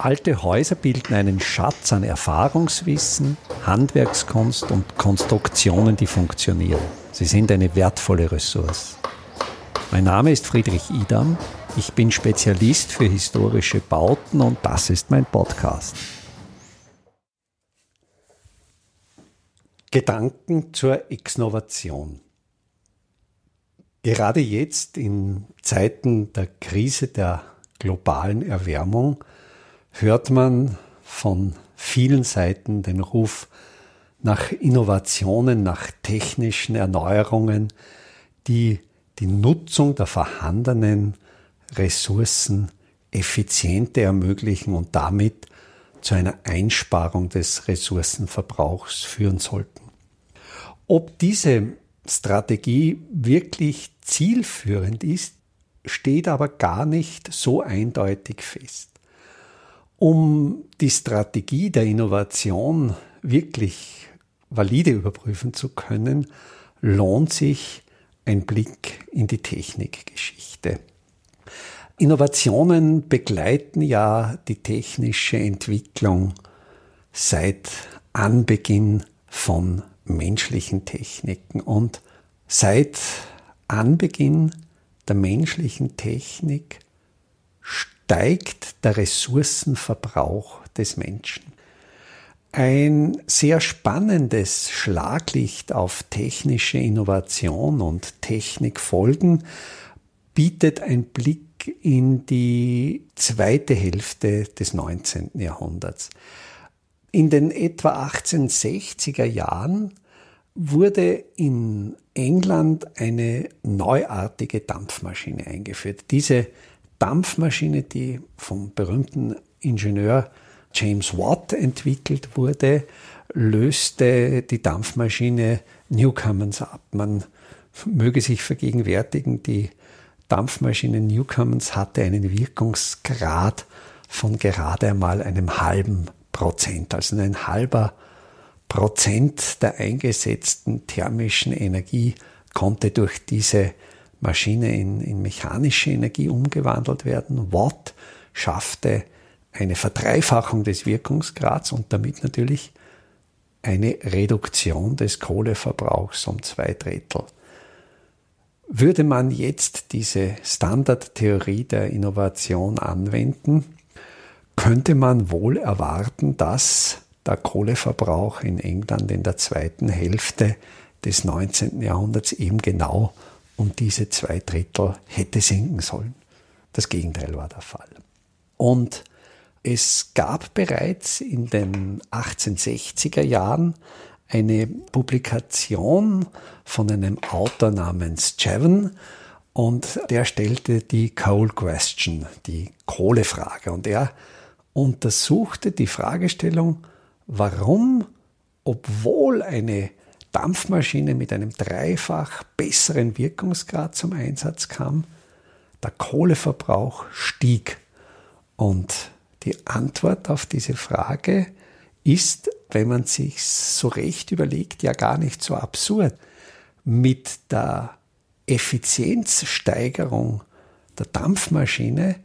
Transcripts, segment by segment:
Alte Häuser bilden einen Schatz an Erfahrungswissen, Handwerkskunst und Konstruktionen, die funktionieren. Sie sind eine wertvolle Ressource. Mein Name ist Friedrich Idam. Ich bin Spezialist für historische Bauten und das ist mein Podcast. Gedanken zur Exnovation. Gerade jetzt in Zeiten der Krise der globalen Erwärmung hört man von vielen Seiten den Ruf nach Innovationen, nach technischen Erneuerungen, die die Nutzung der vorhandenen Ressourcen effizienter ermöglichen und damit zu einer Einsparung des Ressourcenverbrauchs führen sollten. Ob diese Strategie wirklich zielführend ist, steht aber gar nicht so eindeutig fest. Um die Strategie der Innovation wirklich valide überprüfen zu können, lohnt sich ein Blick in die Technikgeschichte. Innovationen begleiten ja die technische Entwicklung seit Anbeginn von menschlichen Techniken und seit Anbeginn der menschlichen Technik steigt der Ressourcenverbrauch des Menschen. Ein sehr spannendes Schlaglicht auf technische Innovation und Technikfolgen bietet ein Blick in die zweite Hälfte des 19. Jahrhunderts. In den etwa 1860er Jahren wurde in England eine neuartige Dampfmaschine eingeführt. Diese Dampfmaschine, die vom berühmten Ingenieur James Watt entwickelt wurde, löste die Dampfmaschine Newcomens ab. Man möge sich vergegenwärtigen, die Dampfmaschine Newcomens hatte einen Wirkungsgrad von gerade einmal einem halben Prozent, also ein halber Prozent der eingesetzten thermischen Energie konnte durch diese Maschine in, in mechanische Energie umgewandelt werden. Watt schaffte eine Verdreifachung des Wirkungsgrads und damit natürlich eine Reduktion des Kohleverbrauchs um zwei Drittel. Würde man jetzt diese Standardtheorie der Innovation anwenden, könnte man wohl erwarten, dass der Kohleverbrauch in England in der zweiten Hälfte des 19. Jahrhunderts eben genau um diese zwei Drittel hätte sinken sollen. Das Gegenteil war der Fall. Und es gab bereits in den 1860er Jahren eine Publikation von einem Autor namens Jevon und der stellte die Coal Question, die Kohlefrage. Und er untersuchte die Fragestellung, warum, obwohl eine Dampfmaschine mit einem dreifach besseren Wirkungsgrad zum Einsatz kam, der Kohleverbrauch stieg. Und die Antwort auf diese Frage ist, wenn man sich so recht überlegt, ja gar nicht so absurd. Mit der Effizienzsteigerung der Dampfmaschine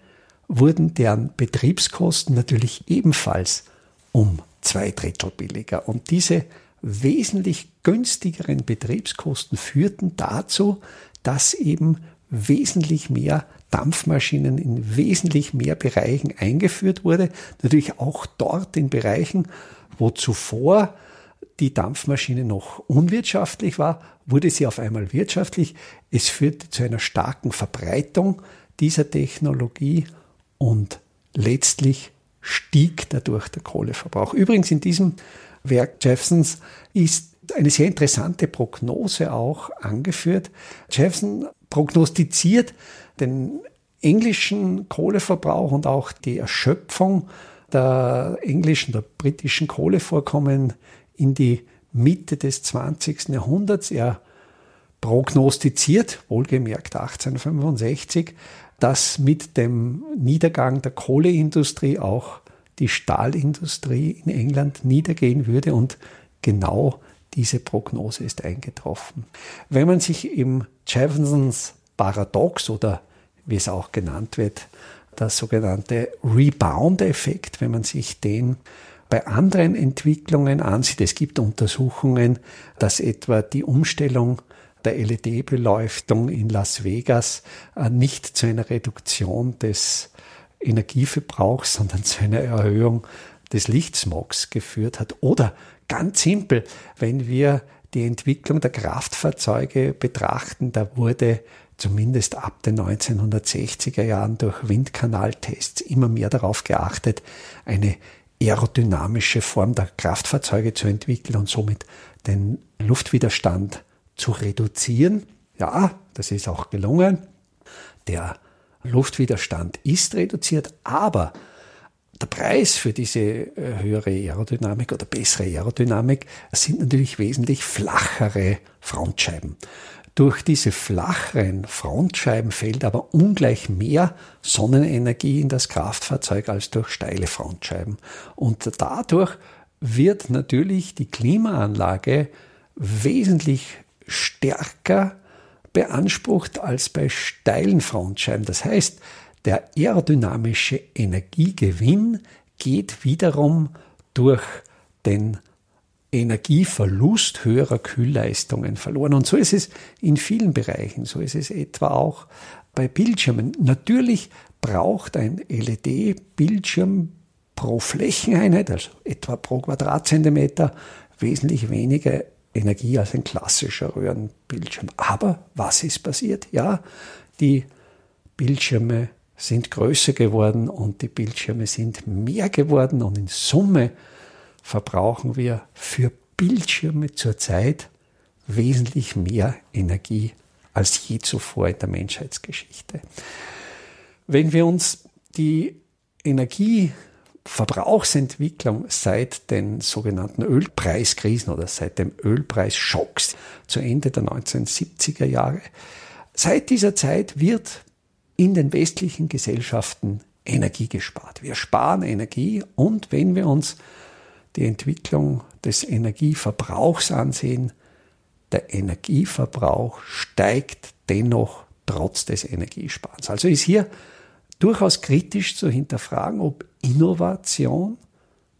wurden deren Betriebskosten natürlich ebenfalls um zwei Drittel billiger. Und diese wesentlich günstigeren Betriebskosten führten dazu, dass eben wesentlich mehr Dampfmaschinen in wesentlich mehr Bereichen eingeführt wurde. Natürlich auch dort in Bereichen, wo zuvor die Dampfmaschine noch unwirtschaftlich war, wurde sie auf einmal wirtschaftlich. Es führte zu einer starken Verbreitung dieser Technologie und letztlich stieg dadurch der Kohleverbrauch. Übrigens in diesem Werk Jeffsons ist eine sehr interessante Prognose auch angeführt. Jefferson prognostiziert den englischen Kohleverbrauch und auch die Erschöpfung der englischen, der britischen Kohlevorkommen in die Mitte des 20. Jahrhunderts. Er prognostiziert, wohlgemerkt 1865, dass mit dem Niedergang der Kohleindustrie auch die Stahlindustrie in England niedergehen würde und genau diese Prognose ist eingetroffen. Wenn man sich im Jeffersons Paradox oder wie es auch genannt wird, der sogenannte Rebound-Effekt, wenn man sich den bei anderen Entwicklungen ansieht. Es gibt Untersuchungen, dass etwa die Umstellung der LED-Beleuchtung in Las Vegas äh, nicht zu einer Reduktion des Energieverbrauchs, sondern zu einer Erhöhung des Lichtsmogs geführt hat. Oder ganz simpel, wenn wir die Entwicklung der Kraftfahrzeuge betrachten, da wurde zumindest ab den 1960er Jahren durch Windkanaltests immer mehr darauf geachtet, eine aerodynamische Form der Kraftfahrzeuge zu entwickeln und somit den Luftwiderstand zu reduzieren. Ja, das ist auch gelungen. Der Luftwiderstand ist reduziert, aber der Preis für diese äh, höhere Aerodynamik oder bessere Aerodynamik sind natürlich wesentlich flachere Frontscheiben. Durch diese flacheren Frontscheiben fällt aber ungleich mehr Sonnenenergie in das Kraftfahrzeug als durch steile Frontscheiben. Und dadurch wird natürlich die Klimaanlage wesentlich stärker beansprucht als bei steilen Frontscheiben. Das heißt, der aerodynamische Energiegewinn geht wiederum durch den Energieverlust höherer Kühlleistungen verloren. Und so ist es in vielen Bereichen. So ist es etwa auch bei Bildschirmen. Natürlich braucht ein LED-Bildschirm pro Flächeneinheit, also etwa pro Quadratzentimeter, wesentlich weniger Energie als ein klassischer Röhrenbildschirm. Aber was ist passiert? Ja, die Bildschirme sind größer geworden und die Bildschirme sind mehr geworden und in Summe verbrauchen wir für Bildschirme zurzeit wesentlich mehr Energie als je zuvor in der Menschheitsgeschichte. Wenn wir uns die Energieverbrauchsentwicklung seit den sogenannten Ölpreiskrisen oder seit dem Ölpreisschocks zu Ende der 1970er Jahre, seit dieser Zeit wird in den westlichen Gesellschaften Energie gespart. Wir sparen Energie und wenn wir uns die Entwicklung des Energieverbrauchs ansehen, der Energieverbrauch steigt dennoch trotz des Energiesparens. Also ist hier durchaus kritisch zu hinterfragen, ob Innovation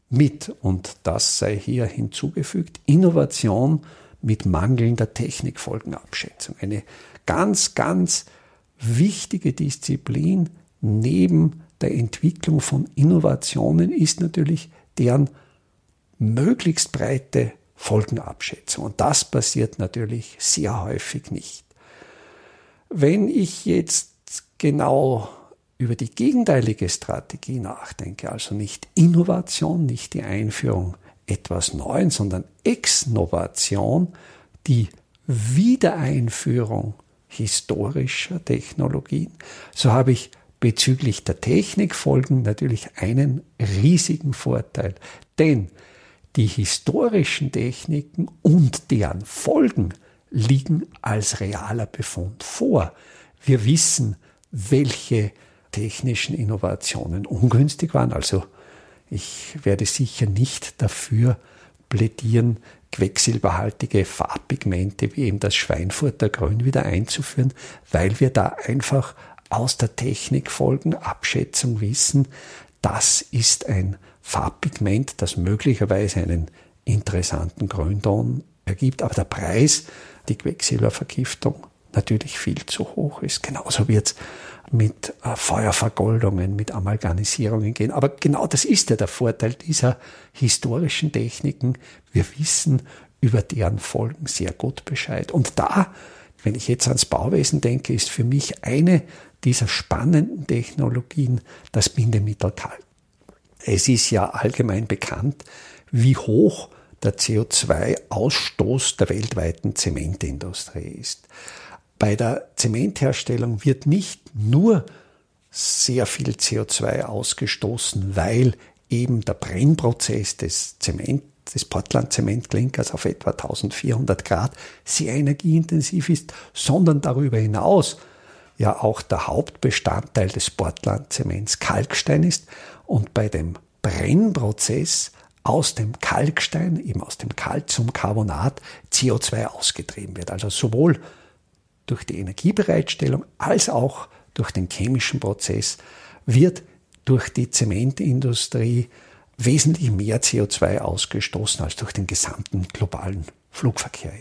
mit, und das sei hier hinzugefügt, Innovation mit mangelnder Technikfolgenabschätzung. Eine ganz, ganz wichtige Disziplin neben der Entwicklung von Innovationen ist natürlich deren möglichst breite Folgenabschätzung. Und das passiert natürlich sehr häufig nicht. Wenn ich jetzt genau über die gegenteilige Strategie nachdenke, also nicht Innovation, nicht die Einführung etwas Neuen, sondern Exnovation, die Wiedereinführung historischer Technologien, so habe ich bezüglich der Technikfolgen natürlich einen riesigen Vorteil. Denn die historischen Techniken und deren Folgen liegen als realer Befund vor. Wir wissen, welche technischen Innovationen ungünstig waren. Also ich werde sicher nicht dafür plädieren, quecksilberhaltige Farbpigmente wie eben das Schweinfurter Grün wieder einzuführen, weil wir da einfach aus der Technikfolgenabschätzung wissen, das ist ein Farbpigment, das möglicherweise einen interessanten Grünton ergibt, aber der Preis, die Quecksilbervergiftung, natürlich viel zu hoch ist. Genauso wird es mit äh, Feuervergoldungen, mit Amalganisierungen gehen. Aber genau das ist ja der Vorteil dieser historischen Techniken. Wir wissen über deren Folgen sehr gut Bescheid. Und da, wenn ich jetzt ans Bauwesen denke, ist für mich eine dieser spannenden Technologien das Bindemittel Kalk. Es ist ja allgemein bekannt, wie hoch der CO2-Ausstoß der weltweiten Zementindustrie ist. Bei der Zementherstellung wird nicht nur sehr viel CO2 ausgestoßen, weil eben der Brennprozess des Zement, des Portland-Zementklinkers auf etwa 1400 Grad sehr energieintensiv ist, sondern darüber hinaus ja auch der Hauptbestandteil des Portland-Zements Kalkstein ist und bei dem Brennprozess aus dem Kalkstein, eben aus dem Calciumcarbonat, CO2 ausgetrieben wird. Also sowohl durch die Energiebereitstellung als auch durch den chemischen Prozess wird durch die Zementindustrie wesentlich mehr CO2 ausgestoßen als durch den gesamten globalen Flugverkehr.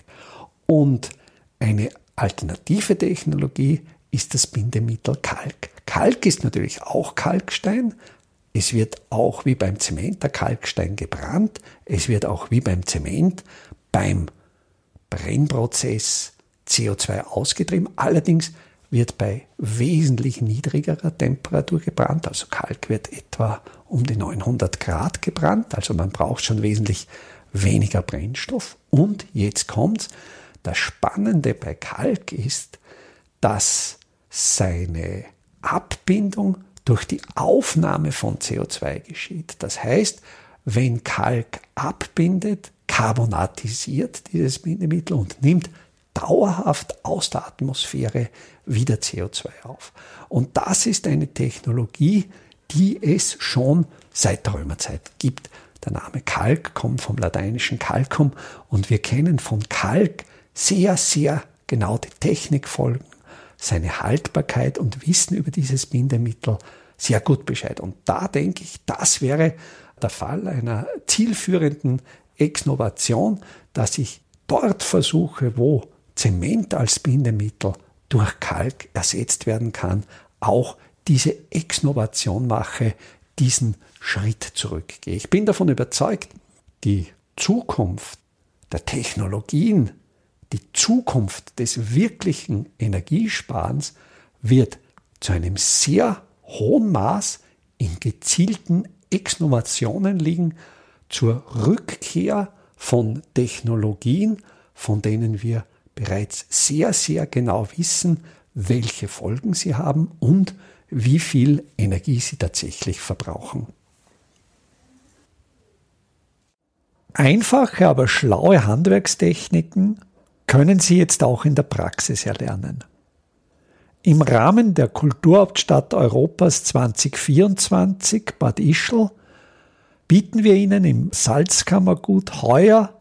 Und eine alternative Technologie ist das Bindemittel Kalk. Kalk ist natürlich auch Kalkstein. Es wird auch wie beim Zement der Kalkstein gebrannt. Es wird auch wie beim Zement beim Brennprozess CO2 ausgetrieben. Allerdings wird bei wesentlich niedrigerer Temperatur gebrannt. Also Kalk wird etwa um die 900 Grad gebrannt. Also man braucht schon wesentlich weniger Brennstoff. Und jetzt kommt's. Das Spannende bei Kalk ist, dass seine Abbindung durch die Aufnahme von CO2 geschieht. Das heißt, wenn Kalk abbindet, karbonatisiert dieses Bindemittel und nimmt dauerhaft aus der Atmosphäre wieder CO2 auf. Und das ist eine Technologie, die es schon seit der Römerzeit gibt. Der Name Kalk kommt vom lateinischen Calcum und wir kennen von Kalk sehr, sehr genau die Technikfolgen, seine Haltbarkeit und wissen über dieses Bindemittel sehr gut Bescheid. Und da denke ich, das wäre der Fall einer zielführenden Exnovation, dass ich dort versuche, wo Zement als Bindemittel durch Kalk ersetzt werden kann, auch diese Exnovation mache, diesen Schritt zurückgehe. Ich bin davon überzeugt, die Zukunft der Technologien, die Zukunft des wirklichen Energiesparens wird zu einem sehr hohen Maß in gezielten Exnovationen liegen, zur Rückkehr von Technologien, von denen wir bereits sehr, sehr genau wissen, welche Folgen sie haben und wie viel Energie sie tatsächlich verbrauchen. Einfache, aber schlaue Handwerkstechniken können Sie jetzt auch in der Praxis erlernen. Im Rahmen der Kulturhauptstadt Europas 2024 Bad Ischl bieten wir Ihnen im Salzkammergut heuer